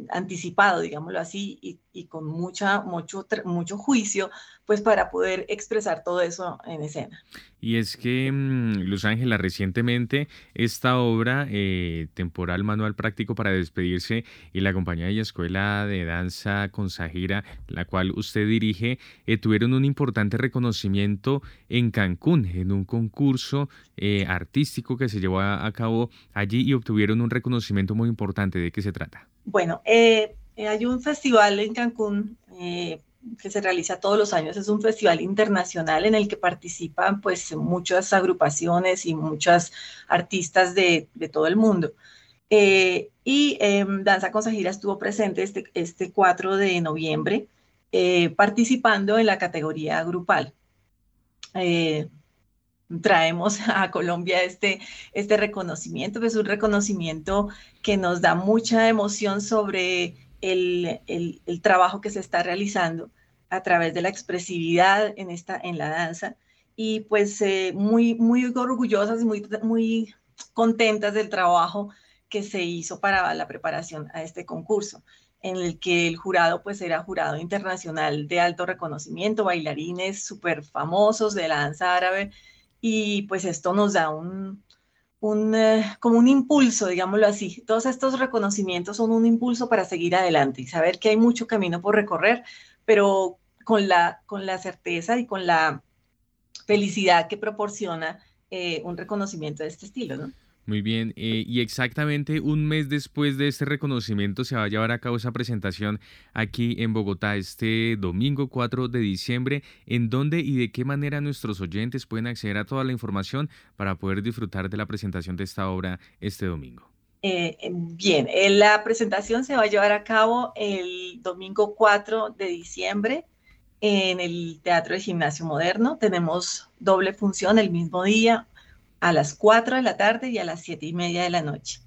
anticipado, digámoslo así, y, con mucha, mucho, mucho juicio, pues para poder expresar todo eso en escena. Y es que, mm, Luz Ángela, recientemente esta obra, eh, Temporal Manual Práctico para Despedirse, y la compañía de Escuela de Danza Consajira, la cual usted dirige, eh, tuvieron un importante reconocimiento en Cancún, en un concurso eh, artístico que se llevó a cabo allí y obtuvieron un reconocimiento muy importante. ¿De qué se trata? Bueno, eh, eh, hay un festival en Cancún eh, que se realiza todos los años, es un festival internacional en el que participan pues muchas agrupaciones y muchas artistas de, todo el mundo. y em, Danza con estuvo presente este, este 4 de noviembre participando en la categoría grupal traemos a Colombia este, este reconocimiento, que es un reconocimiento que nos da mucha emoción sobre el, el, trabajo que se está realizando a través de la expresividad en, esta, en la danza. Y pues eh, muy, muy orgullosas y muy, muy contentas del trabajo que se hizo para la preparación a este concurso en el que el jurado pues era jurado internacional de alto reconocimiento, bailarines súper famosos de la danza árabe, y pues esto nos da un, un eh, como un impulso, digámoslo así. Todos estos reconocimientos son un impulso para seguir adelante y saber que hay mucho camino por recorrer, pero con la, con la certeza y con la felicidad que proporciona eh, un reconocimiento de este estilo, ¿no? Muy bien, eh, y exactamente un mes después de este reconocimiento se va a llevar a cabo esa presentación aquí en Bogotá este domingo 4 de diciembre, en dónde y de qué manera nuestros oyentes pueden acceder a toda la información para poder disfrutar de la presentación de esta obra este domingo. Eh, bien, eh, la presentación se va a llevar a cabo el domingo 4 de diciembre en el Teatro de Gimnasio Moderno. Tenemos doble función el mismo día, a las 4 de la tarde y a las 7 y media de la noche.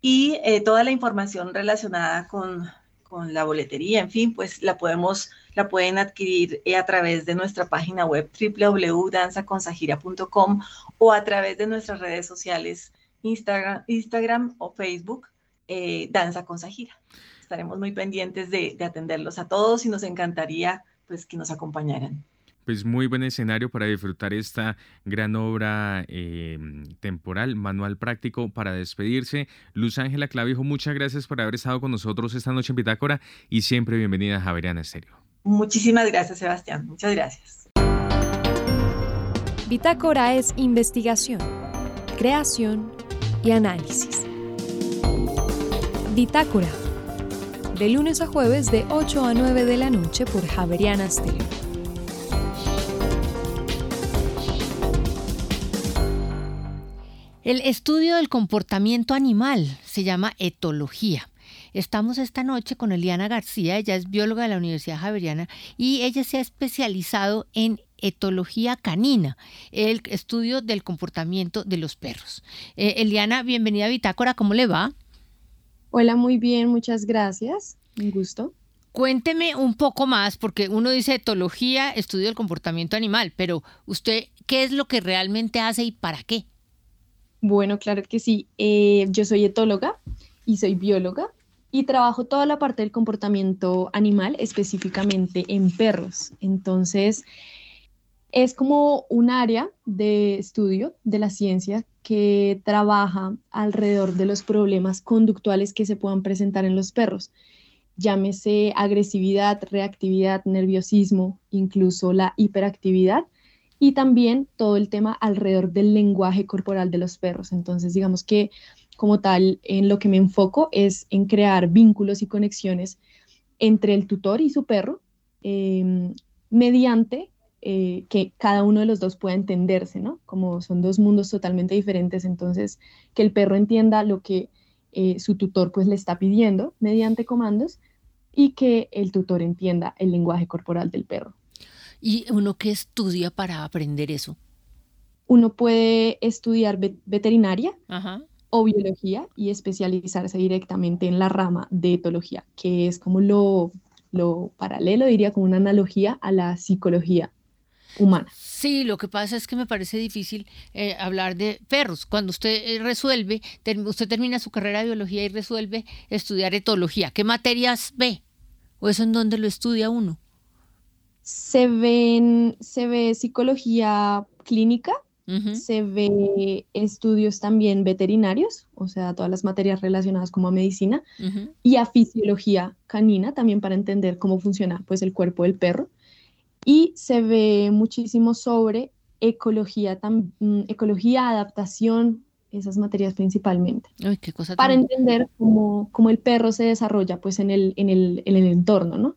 Y eh, toda la información relacionada con, con la boletería, en fin, pues la podemos, la pueden adquirir eh, a través de nuestra página web www.danzaconsajira.com o a través de nuestras redes sociales Instagram, Instagram o Facebook, eh, Danza con Estaremos muy pendientes de, de atenderlos a todos y nos encantaría pues que nos acompañaran pues muy buen escenario para disfrutar esta gran obra eh, temporal, manual práctico para despedirse. Luz Ángela Clavijo, muchas gracias por haber estado con nosotros esta noche en Bitácora y siempre bienvenida a Javeriana Estéreo. Muchísimas gracias, Sebastián. Muchas gracias. Bitácora es investigación, creación y análisis. Bitácora, de lunes a jueves de 8 a 9 de la noche por Javeriana Estéreo. El estudio del comportamiento animal se llama etología. Estamos esta noche con Eliana García, ella es bióloga de la Universidad Javeriana y ella se ha especializado en etología canina, el estudio del comportamiento de los perros. Eh, Eliana, bienvenida a Bitácora, ¿cómo le va? Hola, muy bien, muchas gracias, un gusto. Cuénteme un poco más, porque uno dice etología, estudio del comportamiento animal, pero usted, ¿qué es lo que realmente hace y para qué? Bueno, claro que sí. Eh, yo soy etóloga y soy bióloga y trabajo toda la parte del comportamiento animal, específicamente en perros. Entonces, es como un área de estudio de la ciencia que trabaja alrededor de los problemas conductuales que se puedan presentar en los perros. Llámese agresividad, reactividad, nerviosismo, incluso la hiperactividad y también todo el tema alrededor del lenguaje corporal de los perros. Entonces, digamos que como tal, en lo que me enfoco es en crear vínculos y conexiones entre el tutor y su perro em, mediante eh, que cada uno de los dos pueda entenderse, ¿no? Como son dos mundos totalmente diferentes, entonces que el perro entienda lo que eh, su tutor pues le está pidiendo mediante comandos y que el tutor entienda el lenguaje corporal del perro. ¿Y uno qué estudia para aprender eso? Uno puede estudiar veterinaria o biología y especializarse directamente en la rama de etología, que es como lo, lo paralelo, diría, como una analogía a la psicología humana. Sí, lo que pasa es que me parece difícil eh, hablar de perros. Cuando usted eh, resuelve, usted termina su carrera de biología y resuelve estudiar etología, ¿qué materias ve? ¿O eso en dónde lo estudia uno? Se, ven, se ve psicología clínica, se ve estudios también veterinarios, o sea, todas las materias relacionadas como a medicina, y a fisiología canina también para entender cómo funciona pues el cuerpo del perro. Y se ve muchísimo sobre ecología, mm, ecología, adaptación, esas materias principalmente. para entender cómo, cómo, el perro se desarrolla pues en el, en el, en el entorno, ¿no?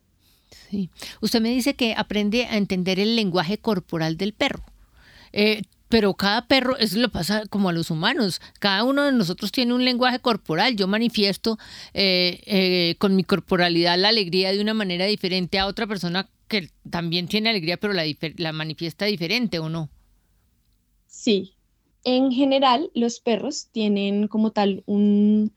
Sí. Usted me dice que aprende a entender el lenguaje corporal del perro. Eh, pero cada perro, eso lo pasa como a los humanos, cada uno de nosotros tiene un lenguaje corporal. Yo manifiesto eh, eh, con mi corporalidad la alegría de una manera diferente a otra persona que también tiene alegría, pero la, la manifiesta diferente o no. Sí, en general los perros tienen como tal un,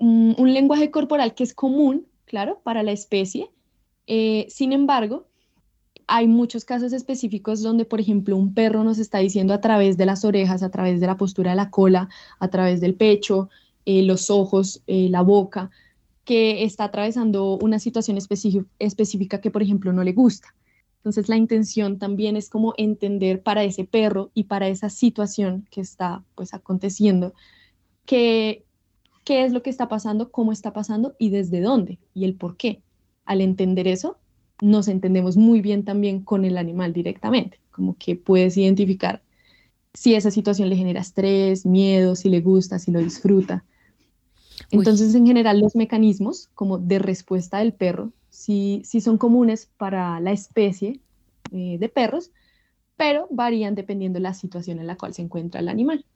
un lenguaje corporal que es común claro, para la especie. Eh, sin embargo, hay muchos casos específicos donde, por ejemplo, un perro nos está diciendo a través de las orejas, a través de la postura de la cola, a través del pecho, eh, los ojos, eh, la boca, que está atravesando una situación específica que, por ejemplo, no le gusta. Entonces, la intención también es como entender para ese perro y para esa situación que está pues aconteciendo, que, qué es lo que está pasando, cómo está pasando y desde dónde y el por qué. Al entender eso, nos entendemos muy bien también con el animal directamente, como que puedes identificar si esa situación le genera estrés, miedo, si le gusta, si lo disfruta. Entonces, en general, los mecanismos como de respuesta del perro sí, sí son comunes para la especie eh, de perros, pero varían dependiendo de la situación en la cual se encuentra el animal.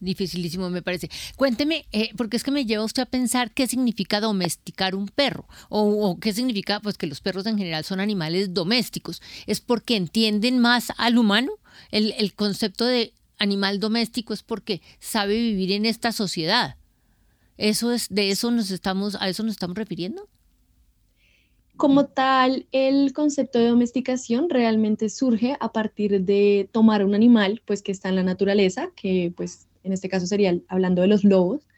Dificilísimo me parece. Cuénteme, eh, porque es que me lleva usted a pensar qué significa domesticar un perro o, qué significa pues que los perros en general son animales domésticos. ¿Es porque entienden más al humano? El, el concepto de animal doméstico es porque sabe vivir en esta sociedad. Eso es, de eso nos estamos, a eso nos estamos refiriendo. Como tal, el concepto de domesticación realmente surge a partir de tomar un animal, pues que está en la naturaleza, que pues en este caso sería hablando de los lobos.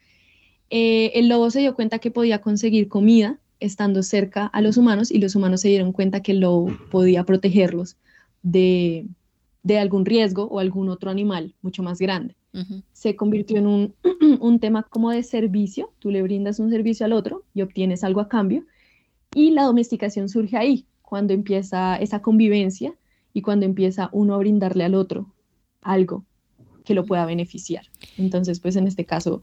Eh, el lobo se dio cuenta que podía conseguir comida estando cerca a los humanos y los humanos se dieron cuenta que el lobo podía protegerlos de, de algún riesgo o algún otro animal mucho más grande. Se convirtió en un, un tema como de servicio, tú le brindas un servicio al otro y obtienes algo a cambio y la domesticación surge ahí, cuando empieza esa convivencia y cuando empieza uno a brindarle al otro algo que lo pueda beneficiar. Entonces, pues en este caso,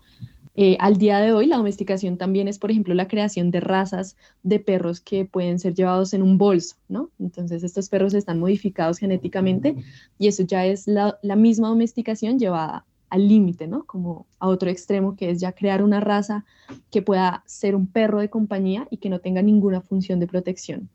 eh, al día de hoy la domesticación también es, por ejemplo, la creación de razas de perros que pueden ser llevados en un bolso, ¿no? Entonces, estos perros están modificados genéticamente y eso ya es la, la misma domesticación llevada al límite, ¿no? Como a otro extremo, que es ya crear una raza que pueda ser un perro de compañía y que no tenga ninguna función de protección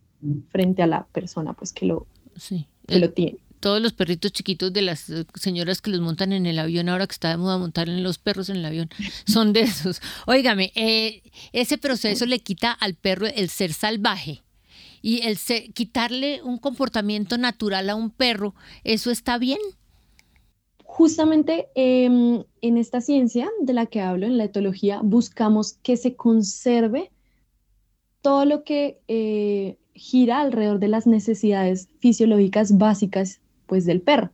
frente a la persona, pues que lo, sí. que lo tiene. Todos los perritos chiquitos de las señoras que los montan en el avión, ahora que está de moda montar en los perros en el avión, son de esos. Óigame, eh, ese proceso le quita al perro el ser salvaje y el quitarle un comportamiento natural a un perro, ¿eso está bien? Justamente em, en esta ciencia de la que hablo, en la etología, buscamos que se conserve todo lo que eh, gira alrededor de las necesidades fisiológicas básicas pues, del perro.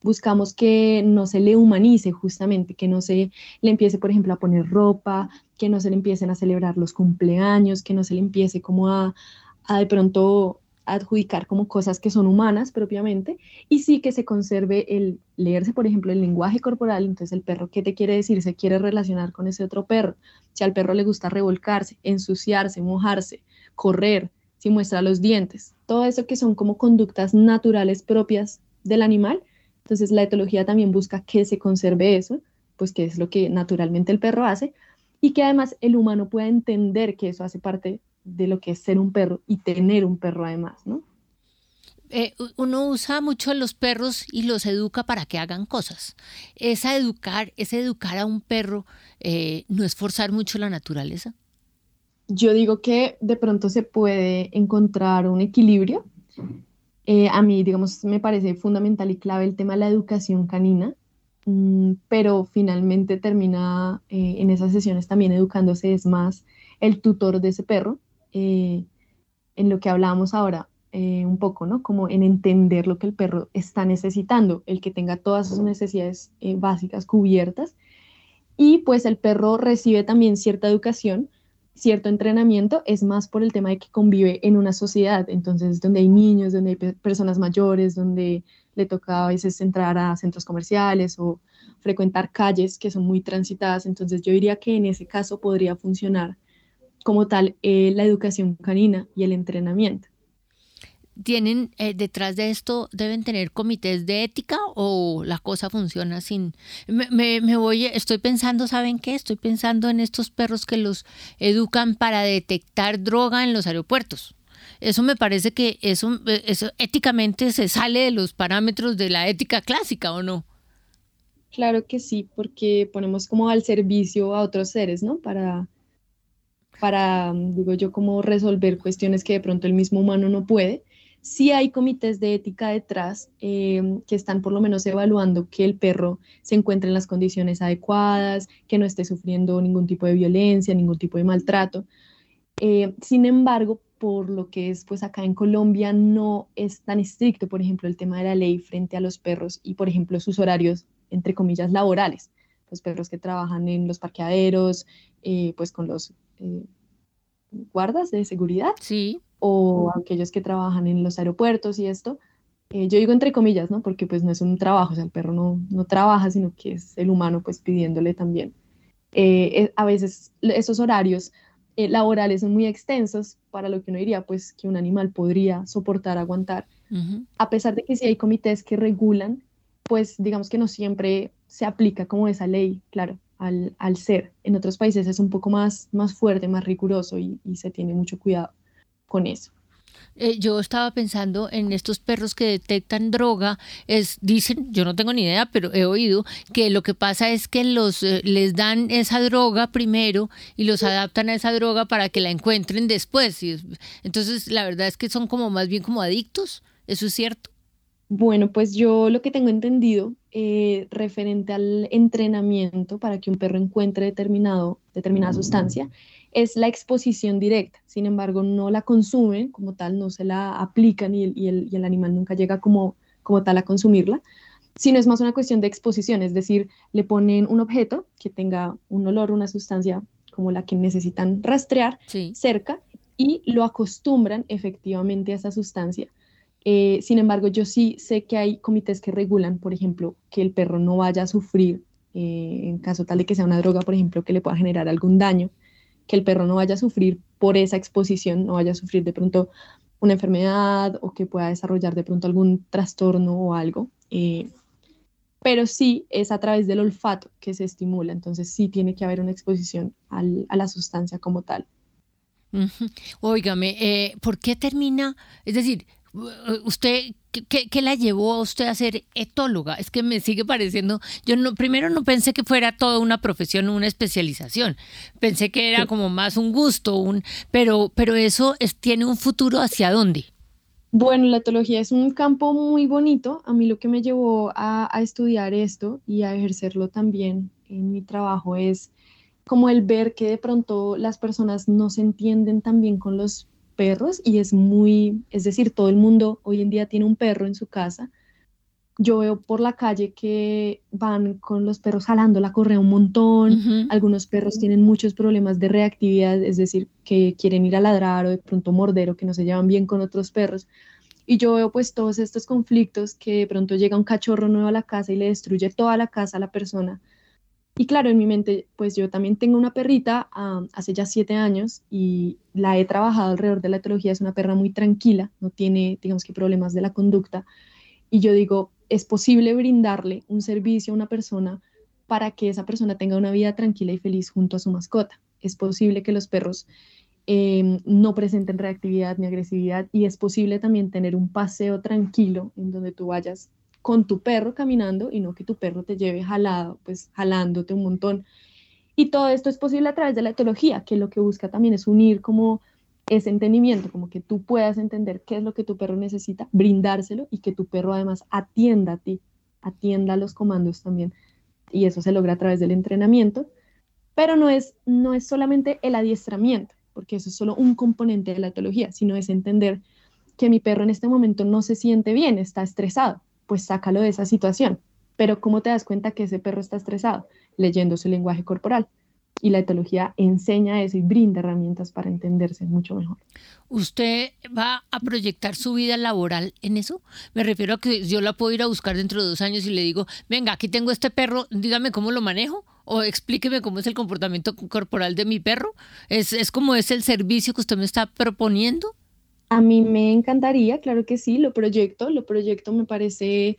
Buscamos que no se le humanice justamente, que no se le empiece, por ejemplo, a poner ropa, que no se le empiecen a celebrar los cumpleaños, que no se le empiece como a, a de pronto adjudicar como cosas que son humanas propiamente y sí que se conserve el leerse, por ejemplo, el lenguaje corporal. Entonces, el perro, ¿qué te quiere decir? Se quiere relacionar con ese otro perro. Si al perro le gusta revolcarse, ensuciarse, mojarse, correr, si muestra los dientes, todo eso que son como conductas naturales propias del animal. Entonces, la etología también busca que se conserve eso, pues que es lo que naturalmente el perro hace y que además el humano pueda entender que eso hace parte de lo que es ser un perro y tener un perro además, ¿no? Eh, uno usa mucho los perros y los educa para que hagan cosas. Esa educar, ese educar a un perro, eh, ¿no es forzar mucho la naturaleza? Yo digo que de pronto se puede encontrar un equilibrio. Eh, a mí, digamos, me parece fundamental y clave el tema de la educación canina, mm, pero finalmente termina en esas sesiones también educándose es más el tutor de ese perro eh, en lo que hablábamos ahora eh, un poco, ¿no? Como en entender lo que el perro está necesitando, el que tenga todas sus necesidades eh, básicas cubiertas. Y pues el perro recibe también cierta educación, cierto entrenamiento, es más por el tema de que convive en una sociedad, entonces donde hay niños, donde hay personas mayores, donde le toca a veces entrar a centros comerciales o frecuentar calles que son muy transitadas, entonces yo diría que en ese caso podría funcionar como tal eh, la educación canina y el entrenamiento. ¿Tienen eh, detrás de esto, deben tener comités de ética o la cosa funciona sin... Me, me, voy, estoy pensando, ¿saben qué? Estoy pensando en estos perros que los educan para detectar droga en los aeropuertos. Eso me parece que eso, eso éticamente se sale de los parámetros de la ética clásica, ¿o no? Claro que sí, porque ponemos como al servicio a otros seres, ¿no? Para para, digo yo, como resolver cuestiones que de pronto el mismo humano no puede. Sí hay comités de ética detrás eh, que están por lo menos evaluando que el perro se encuentre en las condiciones adecuadas, que no esté sufriendo ningún tipo de violencia, ningún tipo de maltrato. Eh, sin embargo, por lo que es, pues acá en Colombia no es tan estricto, por ejemplo, el tema de la ley frente a los perros y, por ejemplo, sus horarios, entre comillas, laborales. Los perros que trabajan en los parqueaderos, eh, pues con los eh, guardas de seguridad. Sí. O aquellos que trabajan en los aeropuertos y esto. Eh, yo digo entre comillas, ¿no? Porque pues no es un trabajo, o sea, el perro no, no trabaja, sino que es el humano pues pidiéndole también. a veces esos horarios laborales son muy extensos para lo que uno diría pues que un animal podría soportar, aguantar. A pesar de que sí hay comités que regulan, pues digamos que no siempre se aplica como esa ley, claro al, ser. En otros países es un poco más, más fuerte, más riguroso y, se tiene mucho cuidado con eso. Eh, yo estaba pensando en estos perros que detectan droga, es, dicen, yo no tengo ni idea, pero he oído que lo que pasa es que los eh, les dan esa droga primero y los adaptan a esa droga para que la encuentren después. Y, entonces, la verdad es que son como más bien como adictos, ¿eso es cierto? Bueno, pues yo lo que tengo entendido eh, referente al entrenamiento para que un perro encuentre determinado, determinada sustancia es la exposición directa. Sin embargo, no la consumen como tal, no se la aplican y el, y el, animal nunca llega como, como tal a consumirla, sino es más una cuestión de exposición, es decir, le ponen un objeto que tenga un olor, una sustancia como la que necesitan rastrear cerca y lo acostumbran efectivamente a esa sustancia eh, sin embargo, yo sí sé que hay comités que regulan, por ejemplo, que el perro no vaya a sufrir, eh, en caso tal de que sea una droga, por ejemplo, que le pueda generar algún daño, que el perro no vaya a sufrir por esa exposición, no vaya a sufrir de pronto una enfermedad o que pueda desarrollar de pronto algún trastorno o algo. Eh, pero sí es a través del olfato que se estimula, entonces sí tiene que haber una exposición a la sustancia como tal. Óigame, ¿por qué termina? Es decir, usted, ¿qué, la llevó a usted a ser etóloga? Es que me sigue pareciendo, yo no, primero no pensé que fuera toda una profesión, una especialización, pensé que era como más un gusto, un, pero, pero eso es, tiene un futuro hacia dónde. Bueno, la etología es un campo muy bonito. A mí lo que me llevó a, a estudiar esto y a ejercerlo también en mi trabajo es como el ver que de pronto las personas no se entienden tan bien con los perros y es muy, es decir, todo el mundo hoy en día tiene un perro en su casa. Yo veo por la calle que van con los perros jalando la correa un montón. Algunos perros tienen muchos problemas de reactividad, es decir, que quieren ir a ladrar o de pronto morder o que no se llevan bien con otros perros. Y yo veo pues todos estos conflictos que de pronto llega un cachorro nuevo a la casa y le destruye toda la casa a la persona y claro, en mi mente, pues yo también tengo una perrita hace ya siete años y la he trabajado alrededor de la etología. Es una perra muy tranquila, no tiene, digamos problemas de la conducta. Y yo digo, es posible brindarle un servicio a una persona para que esa persona tenga una vida tranquila y feliz junto a su mascota. Es posible que los perros em, no presenten reactividad ni agresividad y es posible también tener un paseo tranquilo en donde tú vayas con tu perro caminando y no que tu perro te lleve jalado, pues jalándote un montón. Y todo esto es posible a través de la etología, que lo que busca también es unir como ese entendimiento, como que tú puedas entender qué es lo que tu perro necesita, brindárselo y que tu perro además atienda a ti, atienda a los comandos también. Y eso se logra a través del entrenamiento, pero no es, no es solamente el adiestramiento, porque eso es solo un componente de la etología, sino es entender que mi perro en este momento no se siente bien, está estresado pues sácalo de esa situación. Pero ¿cómo te das cuenta que ese perro está estresado? Leyendo su lenguaje corporal. Y la etología enseña eso y brinda herramientas para entenderse mucho mejor. ¿Usted va a proyectar su vida laboral en eso? Me refiero a que yo la puedo ir a buscar dentro de dos años y le digo, venga, aquí tengo este perro, dígame cómo lo manejo o explíqueme cómo es el comportamiento corporal de mi perro. ¿Es, es como es el servicio que usted me está proponiendo? A mí me encantaría, claro que sí, lo proyecto, lo proyecto me parece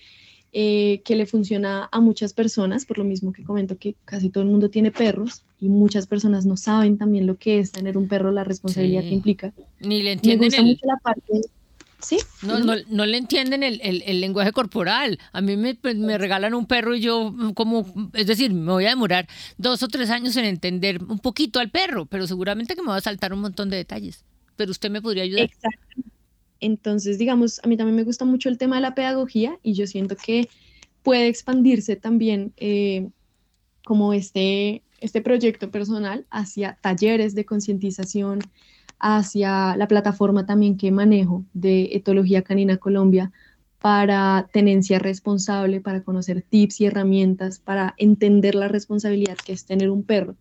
eh, que le funciona a muchas personas, por lo mismo que comento que casi todo el mundo tiene perros y muchas personas no saben también lo que es tener un perro, la responsabilidad que implica. Ni le entienden me mucho la parte... ¿Sí? No, no, no, le entienden el, el, lenguaje corporal. A mí me, pues, me, regalan un perro y yo mm, como, es decir, me voy a demorar dos o tres años en entender un poquito al perro, pero seguramente que me va a saltar un montón de detalles pero usted me podría ayudar. Exacto. Entonces, digamos, a mí también me gusta mucho el tema de la pedagogía y yo siento que puede expandirse también eh, como este, este proyecto personal hacia talleres de concientización, hacia la plataforma también que manejo de Etología Canina Colombia para tenencia responsable, para conocer tips y herramientas, para entender la responsabilidad que es tener un perro,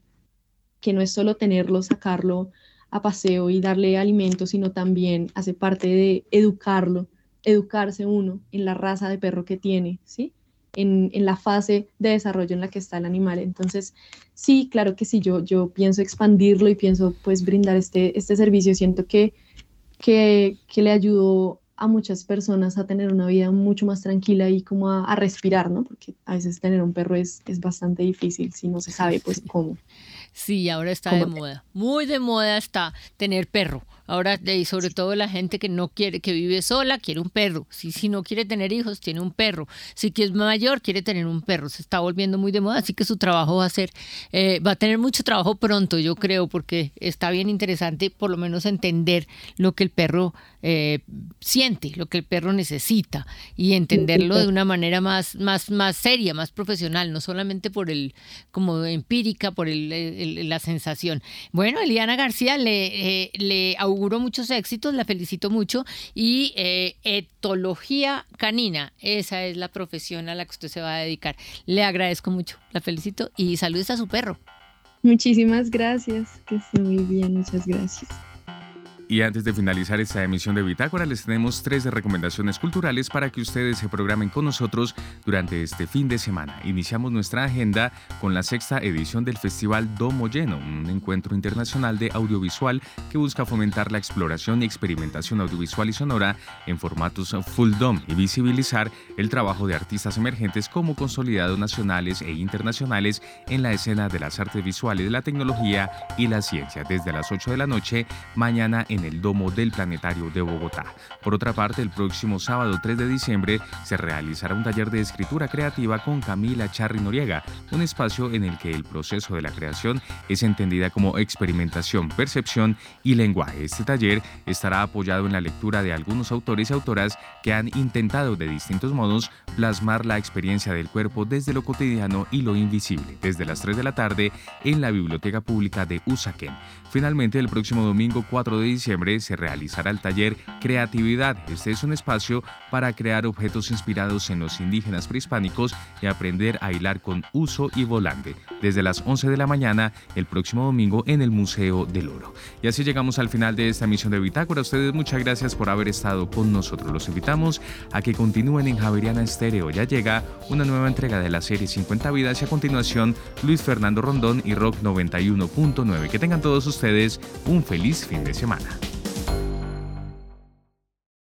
que no es solo tenerlo, sacarlo a paseo y darle alimento, sino también hace parte de educarlo, educarse uno en la raza de perro que tiene, ¿sí? En, la fase de desarrollo en la que está el animal. Entonces, sí, claro que sí, yo, yo pienso expandirlo y pienso pues brindar este, este servicio. Siento que, que, le ayudó a muchas personas a tener una vida mucho más tranquila y como a, a respirar, ¿no? Porque a veces tener un perro es, es bastante difícil si no se sabe pues cómo. Sí, ahora está de moda. Muy de moda está tener perro. Ahora, y sobre todo la gente que no quiere, que vive sola, quiere un perro. Si, si no quiere tener hijos, tiene un perro. Si es mayor, quiere tener un perro. Se está volviendo muy de moda, así que su trabajo va a ser, eh, va a tener mucho trabajo pronto, yo creo, porque está bien interesante por lo menos entender lo que el perro eh, siente, lo que el perro necesita y entenderlo de una manera más, más, más seria, más profesional, no solamente por el, como empírica, por el, la sensación. Bueno, Eliana García, le, eh, le auguro muchos éxitos, la felicito mucho y eh, etología canina, esa es la profesión a la que usted se va a dedicar. Le agradezco mucho, la felicito y saludes a su perro. Muchísimas gracias, que esté muy bien, muchas gracias. Y antes de finalizar esta emisión de Bitácora, les tenemos tres recomendaciones culturales para que ustedes se programen con nosotros durante este fin de semana. Iniciamos nuestra agenda con la sexta edición del Festival Domo Lleno, un encuentro internacional de audiovisual que busca fomentar la exploración y experimentación audiovisual y sonora en formatos full dome y visibilizar el trabajo de artistas emergentes como consolidados nacionales e internacionales en la escena de las artes visuales, la tecnología y la ciencia. Desde las 8 de la noche, mañana en en el Domo del Planetario de Bogotá. Por otra parte, el próximo sábado 3 de diciembre se realizará un taller de escritura creativa con Camila Charri Noriega, un espacio en el que el proceso de la creación es entendida como experimentación, percepción y lenguaje. Este taller estará apoyado en la lectura de algunos autores y autoras que han intentado de distintos modos plasmar la experiencia del cuerpo desde lo cotidiano y lo invisible, desde las 3 de la tarde en la Biblioteca Pública de Usaquén. Finalmente, el próximo domingo 4 de diciembre se realizará el taller Creatividad. Este es un espacio para crear objetos inspirados en los indígenas prehispánicos y aprender a hilar con uso y volante, desde las 11 de la mañana el próximo domingo en el Museo del Oro. Y así llegamos al final de esta emisión de Bitácora. Ustedes muchas gracias por haber estado con nosotros. Los invitamos a que continúen en Javeriana Estéreo. Ya llega una nueva entrega de la serie 50 vidas y a continuación Luis Fernando Rondón y Rock 91.9. Que tengan todos ustedes un feliz fin de semana.